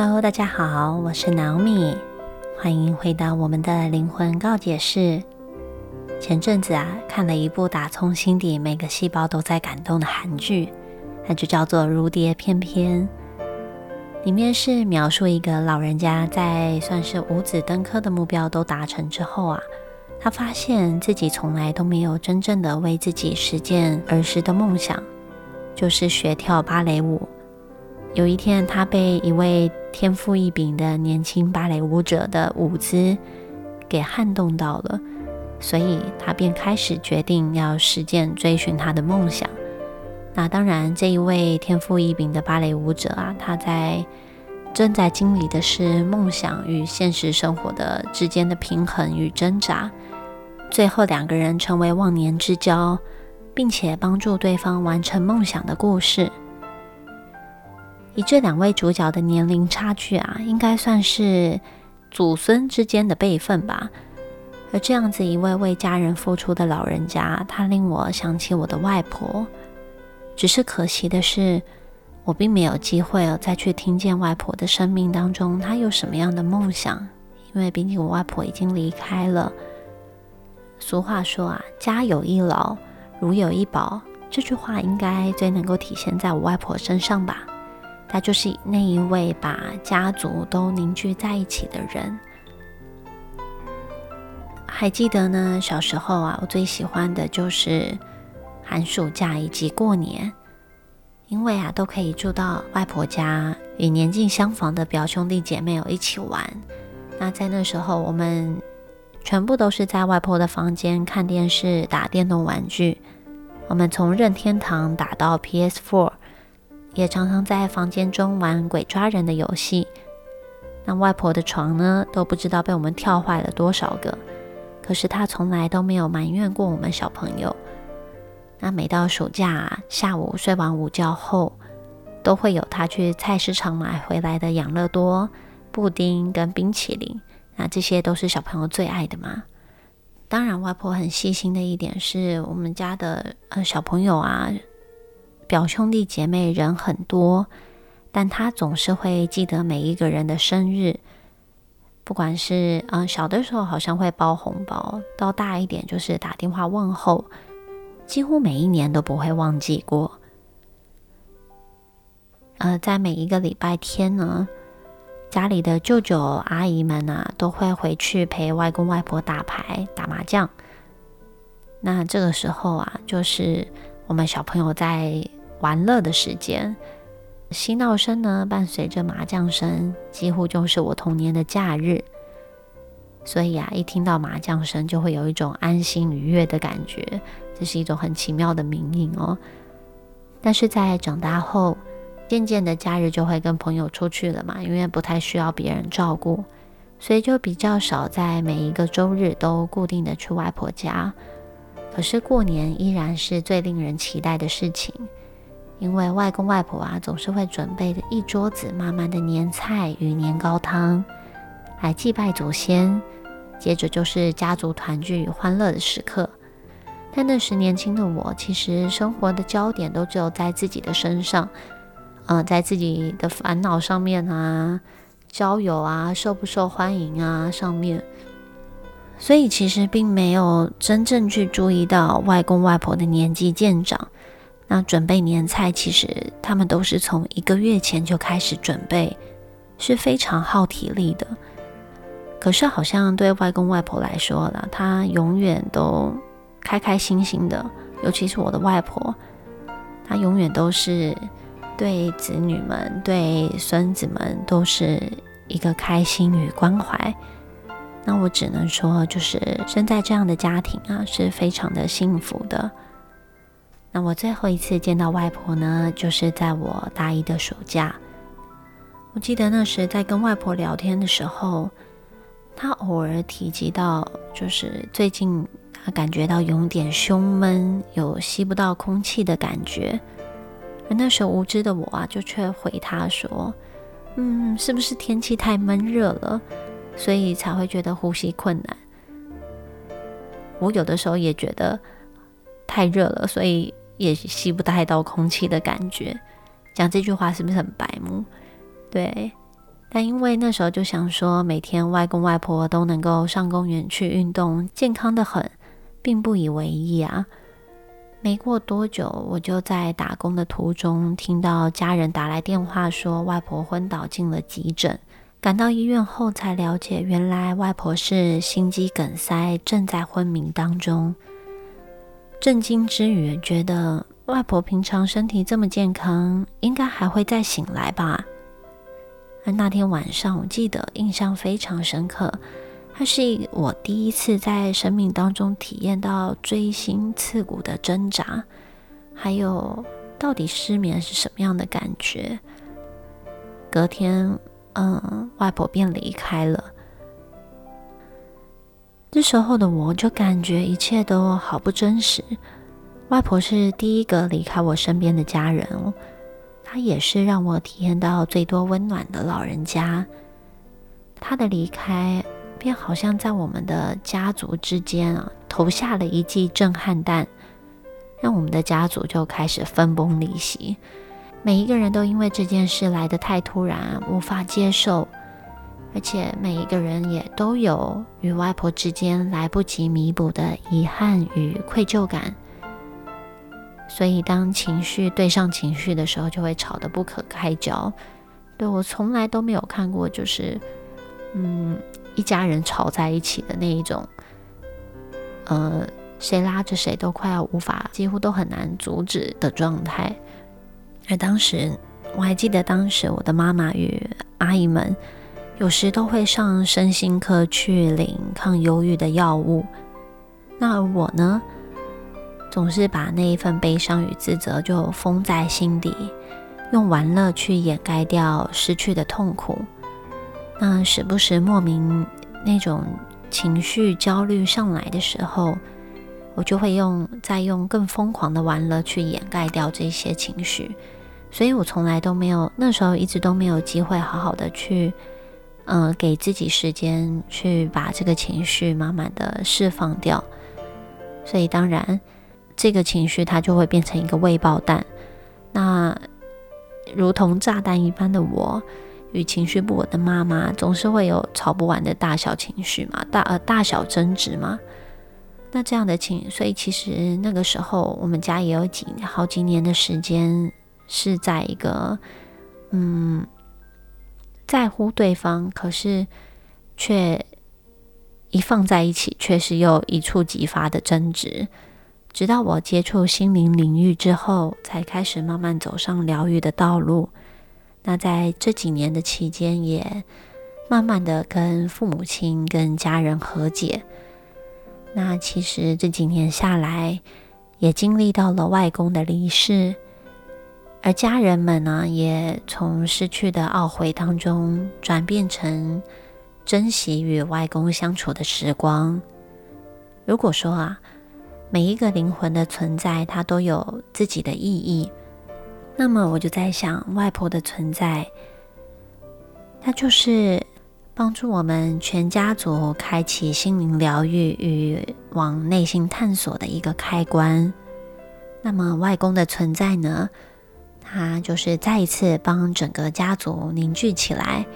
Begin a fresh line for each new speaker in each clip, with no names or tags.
Hello，大家好，我是 Naomi，欢迎回到我们的灵魂告解室。前阵子啊，看了一部打从心底每个细胞都在感动的韩剧，那就叫做《如蝶翩翩》。里面是描述一个老人家在算是五子登科的目标都达成之后啊，他发现自己从来都没有真正的为自己实现儿时的梦想，就是学跳芭蕾舞。有一天，他被一位天赋异禀的年轻芭蕾舞者的舞姿给撼动到了。所以他便开始决定要实践追寻他的梦想。那当然，这一位天赋异禀的芭蕾舞者啊，他在正在经历的是梦想与现实生活的之间的平衡与挣扎。最后，两个人成为忘年之交，并且帮助对方完成梦想的故事。以这两位主角的年龄差距啊，应该算是祖孙之间的辈分吧。而这样子一位为家人付出的老人家，他令我想起我的外婆。只是可惜的是，我并没有机会再去听见外婆的生命当中她有什么样的梦想，因为毕竟我外婆已经离开了。俗话说啊，“家有一老，如有一宝”，这句话应该最能够体现在我外婆身上吧。他就是那一位把家族都凝聚在一起的人。还记得呢，小时候啊，我最喜欢的就是寒暑假以及过年，因为啊，都可以住到外婆家，与年纪相仿的表兄弟姐妹有一起玩。那在那时候，我们全部都是在外婆的房间看电视、打电动玩具。我们从任天堂打到 PS4，也常常在房间中玩鬼抓人的游戏。那外婆的床呢，都不知道被我们跳坏了多少个。可是她从来都没有埋怨过我们小朋友。那每到暑假下午睡完午觉后，都会有她去菜市场买回来的养乐多、布丁跟冰淇淋。那这些都是小朋友最爱的嘛。当然，外婆很细心的一点是，我们家的呃小朋友啊，表兄弟姐妹人很多，但他总是会记得每一个人的生日。不管是嗯小的时候好像会包红包，到大一点就是打电话问候，几乎每一年都不会忘记过。呃，在每一个礼拜天呢，家里的舅舅阿姨们啊都会回去陪外公外婆打牌、打麻将。那这个时候啊，就是我们小朋友在玩乐的时间。嬉闹声呢，伴随着麻将声，几乎就是我童年的假日。所以啊，一听到麻将声，就会有一种安心愉悦的感觉，这是一种很奇妙的名印哦。但是在长大后，渐渐的假日就会跟朋友出去了嘛，因为不太需要别人照顾，所以就比较少在每一个周日都固定的去外婆家。可是过年依然是最令人期待的事情。因为外公外婆啊，总是会准备的一桌子满满的年菜与年糕汤，来祭拜祖先。接着就是家族团聚与欢乐的时刻。但那时年轻的我，其实生活的焦点都只有在自己的身上，嗯，在自己的烦恼上面啊，交友啊，受不受欢迎啊上面，所以其实并没有真正去注意到外公外婆的年纪渐长。那准备年菜，其实他们都是从一个月前就开始准备，是非常耗体力的。可是好像对外公外婆来说了，他永远都开开心心的，尤其是我的外婆，她永远都是对子女们、对孙子们都是一个开心与关怀。那我只能说，就是生在这样的家庭啊，是非常的幸福的。那我最后一次见到外婆呢，就是在我大一的暑假。我记得那时在跟外婆聊天的时候，她偶尔提及到，就是最近她感觉到有点胸闷，有吸不到空气的感觉。而那时候无知的我啊，就却回她说：“嗯，是不是天气太闷热了，所以才会觉得呼吸困难？”我有的时候也觉得。太热了，所以也吸不太到空气的感觉。讲这句话是不是很白目？对，但因为那时候就想说，每天外公外婆都能够上公园去运动，健康的很，并不以为意啊。没过多久，我就在打工的途中听到家人打来电话，说外婆昏倒进了急诊。赶到医院后，才了解原来外婆是心肌梗塞，正在昏迷当中。震惊之余，觉得外婆平常身体这么健康，应该还会再醒来吧。而那天晚上，我记得印象非常深刻。它是我第一次在生命当中体验到锥心刺骨的挣扎，还有到底失眠是什么样的感觉。隔天，嗯，外婆便离开了。这时候的我就感觉一切都好不真实。外婆是第一个离开我身边的家人哦，她也是让我体验到最多温暖的老人家。她的离开。便好像在我们的家族之间啊，投下了一记震撼弹，让我们的家族就开始分崩离析。每一个人都因为这件事来得太突然，无法接受，而且每一个人也都有与外婆之间来不及弥补的遗憾与愧疚感。所以，当情绪对上情绪的时候，就会吵得不可开交。对我从来都没有看过，就是嗯。一家人吵在一起的那一种，呃，谁拉着谁都快要无法，几乎都很难阻止的状态。而当时我还记得，当时我的妈妈与阿姨们有时都会上身心科去领抗忧郁的药物，那我呢，总是把那一份悲伤与自责就封在心底，用玩乐去掩盖掉失去的痛苦。那时不时莫名那种情绪焦虑上来的时候，我就会用再用更疯狂的玩乐去掩盖掉这些情绪，所以我从来都没有那时候一直都没有机会好好的去，嗯，给自己时间去把这个情绪慢慢的释放掉，所以当然这个情绪它就会变成一个未爆弹，那如同炸弹一般的我。与情绪不稳的妈妈总是会有吵不完的大小情绪嘛，大呃大小争执嘛。那这样的情，所以其实那个时候我们家也有几好几年的时间是在一个嗯在乎对方，可是却一放在一起，却是又一触即发的争执。直到我接触心灵领域之后，才开始慢慢走上疗愈的道路。那在这几年的期间，也慢慢的跟父母亲、跟家人和解。那其实这几年下来，也经历到了外公的离世，而家人们呢，也从失去的懊悔当中，转变成珍惜与外公相处的时光。如果说啊，每一个灵魂的存在，它都有自己的意义。那么我就在想，外婆的存在，它就是帮助我们全家族开启心灵疗愈与往内心探索的一个开关。那么外公的存在呢，他就是再一次帮整个家族凝聚起来，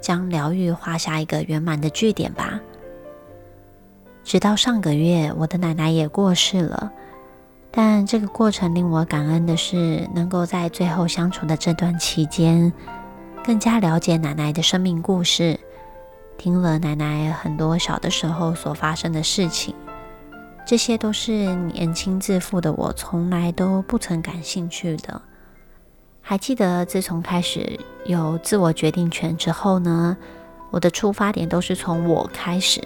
将疗愈画下一个圆满的句点吧。直到上个月，我的奶奶也过世了。但这个过程令我感恩的是，能够在最后相处的这段期间，更加了解奶奶的生命故事，听了奶奶很多小的时候所发生的事情，这些都是年轻自负的我从来都不曾感兴趣的。还记得自从开始有自我决定权之后呢，我的出发点都是从我开始，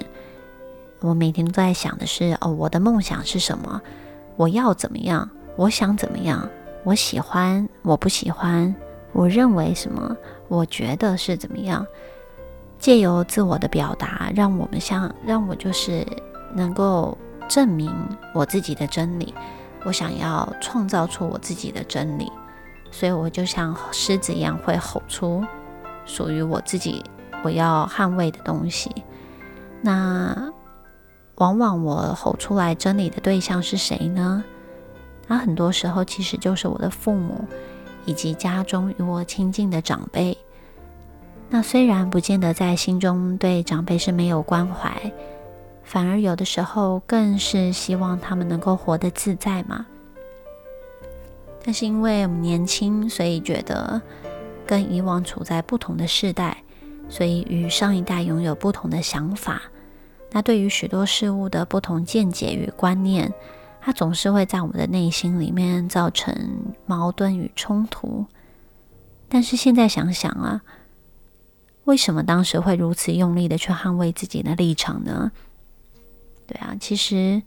我每天都在想的是，哦，我的梦想是什么？我要怎么样？我想怎么样？我喜欢，我不喜欢，我认为什么？我觉得是怎么样？借由自我的表达，让我们像让我就是能够证明我自己的真理。我想要创造出我自己的真理，所以我就像狮子一样，会吼出属于我自己我要捍卫的东西。那。往往我吼出来真理的对象是谁呢？那很多时候其实就是我的父母，以及家中与我亲近的长辈。那虽然不见得在心中对长辈是没有关怀，反而有的时候更是希望他们能够活得自在嘛。但是因为我们年轻，所以觉得跟以往处在不同的世代，所以与上一代拥有不同的想法。那对于许多事物的不同见解与观念，它总是会在我们的内心里面造成矛盾与冲突。但是现在想想啊，为什么当时会如此用力的去捍卫自己的立场呢？对啊，其实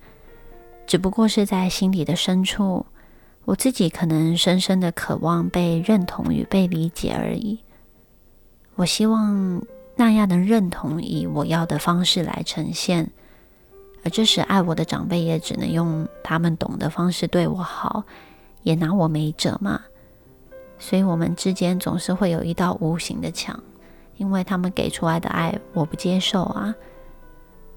只不过是在心底的深处，我自己可能深深的渴望被认同与被理解而已。我希望。那样的认同以我要的方式来呈现，而这时爱我的长辈也只能用他们懂的方式对我好，也拿我没辙嘛。所以，我们之间总是会有一道无形的墙，因为他们给出来的爱我不接受啊。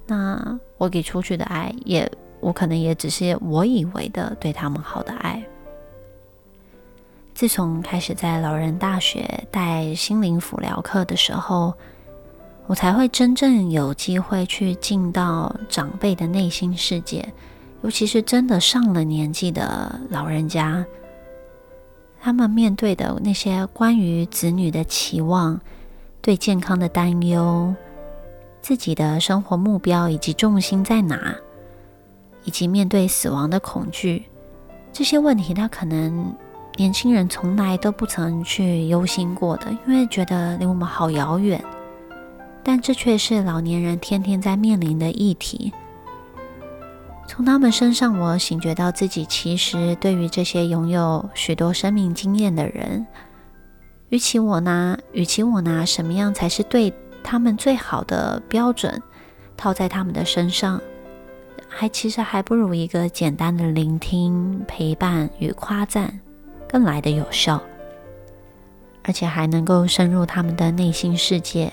那我给出去的爱，也我可能也只是我以为的对他们好的爱。自从开始在老人大学带心灵辅疗课的时候。我才会真正有机会去进到长辈的内心世界，尤其是真的上了年纪的老人家，他们面对的那些关于子女的期望、对健康的担忧、自己的生活目标以及重心在哪，以及面对死亡的恐惧这些问题，他可能年轻人从来都不曾去忧心过的，因为觉得离我们好遥远。但这却是老年人天天在面临的议题。从他们身上，我醒觉到自己其实对于这些拥有许多生命经验的人，与其我拿，与其我拿什么样才是对他们最好的标准套在他们的身上，还其实还不如一个简单的聆听、陪伴与夸赞更来的有效，而且还能够深入他们的内心世界。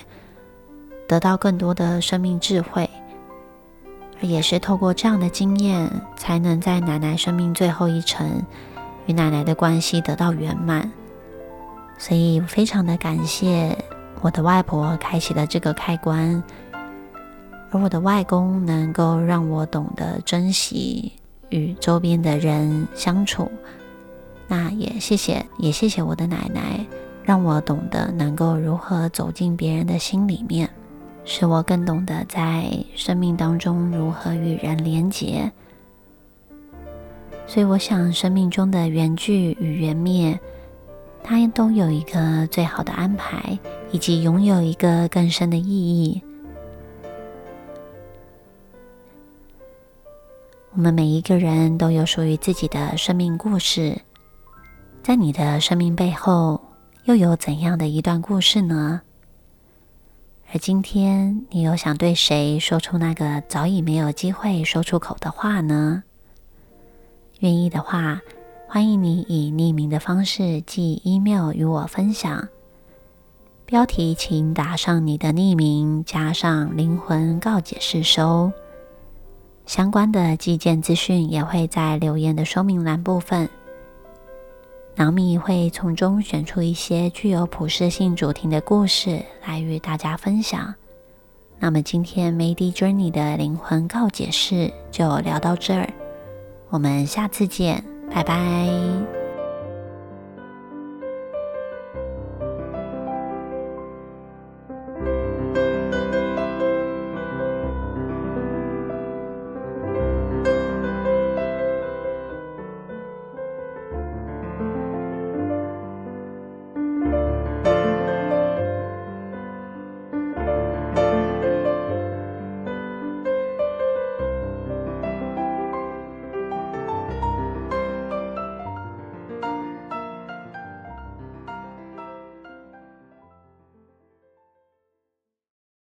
得到更多的生命智慧，也是透过这样的经验，才能在奶奶生命最后一程与奶奶的关系得到圆满。所以，非常的感谢我的外婆开启了这个开关，而我的外公能够让我懂得珍惜与周边的人相处。那也谢谢，也谢谢我的奶奶，让我懂得能够如何走进别人的心里面。使我更懂得在生命当中如何与人连结，所以我想，生命中的缘聚与缘灭，它都有一个最好的安排，以及拥有一个更深的意义。我们每一个人都有属于自己的生命故事，在你的生命背后，又有怎样的一段故事呢？而今天，你又想对谁说出那个早已没有机会说出口的话呢？愿意的话，欢迎你以匿名的方式寄 email 与我分享。标题请打上你的匿名，加上灵魂告解释收。相关的寄件资讯也会在留言的说明栏部分。囊米会从中选出一些具有普适性主题的故事来与大家分享。那么今天 Made Journey 的灵魂告解室就聊到这儿，我们下次见，拜拜。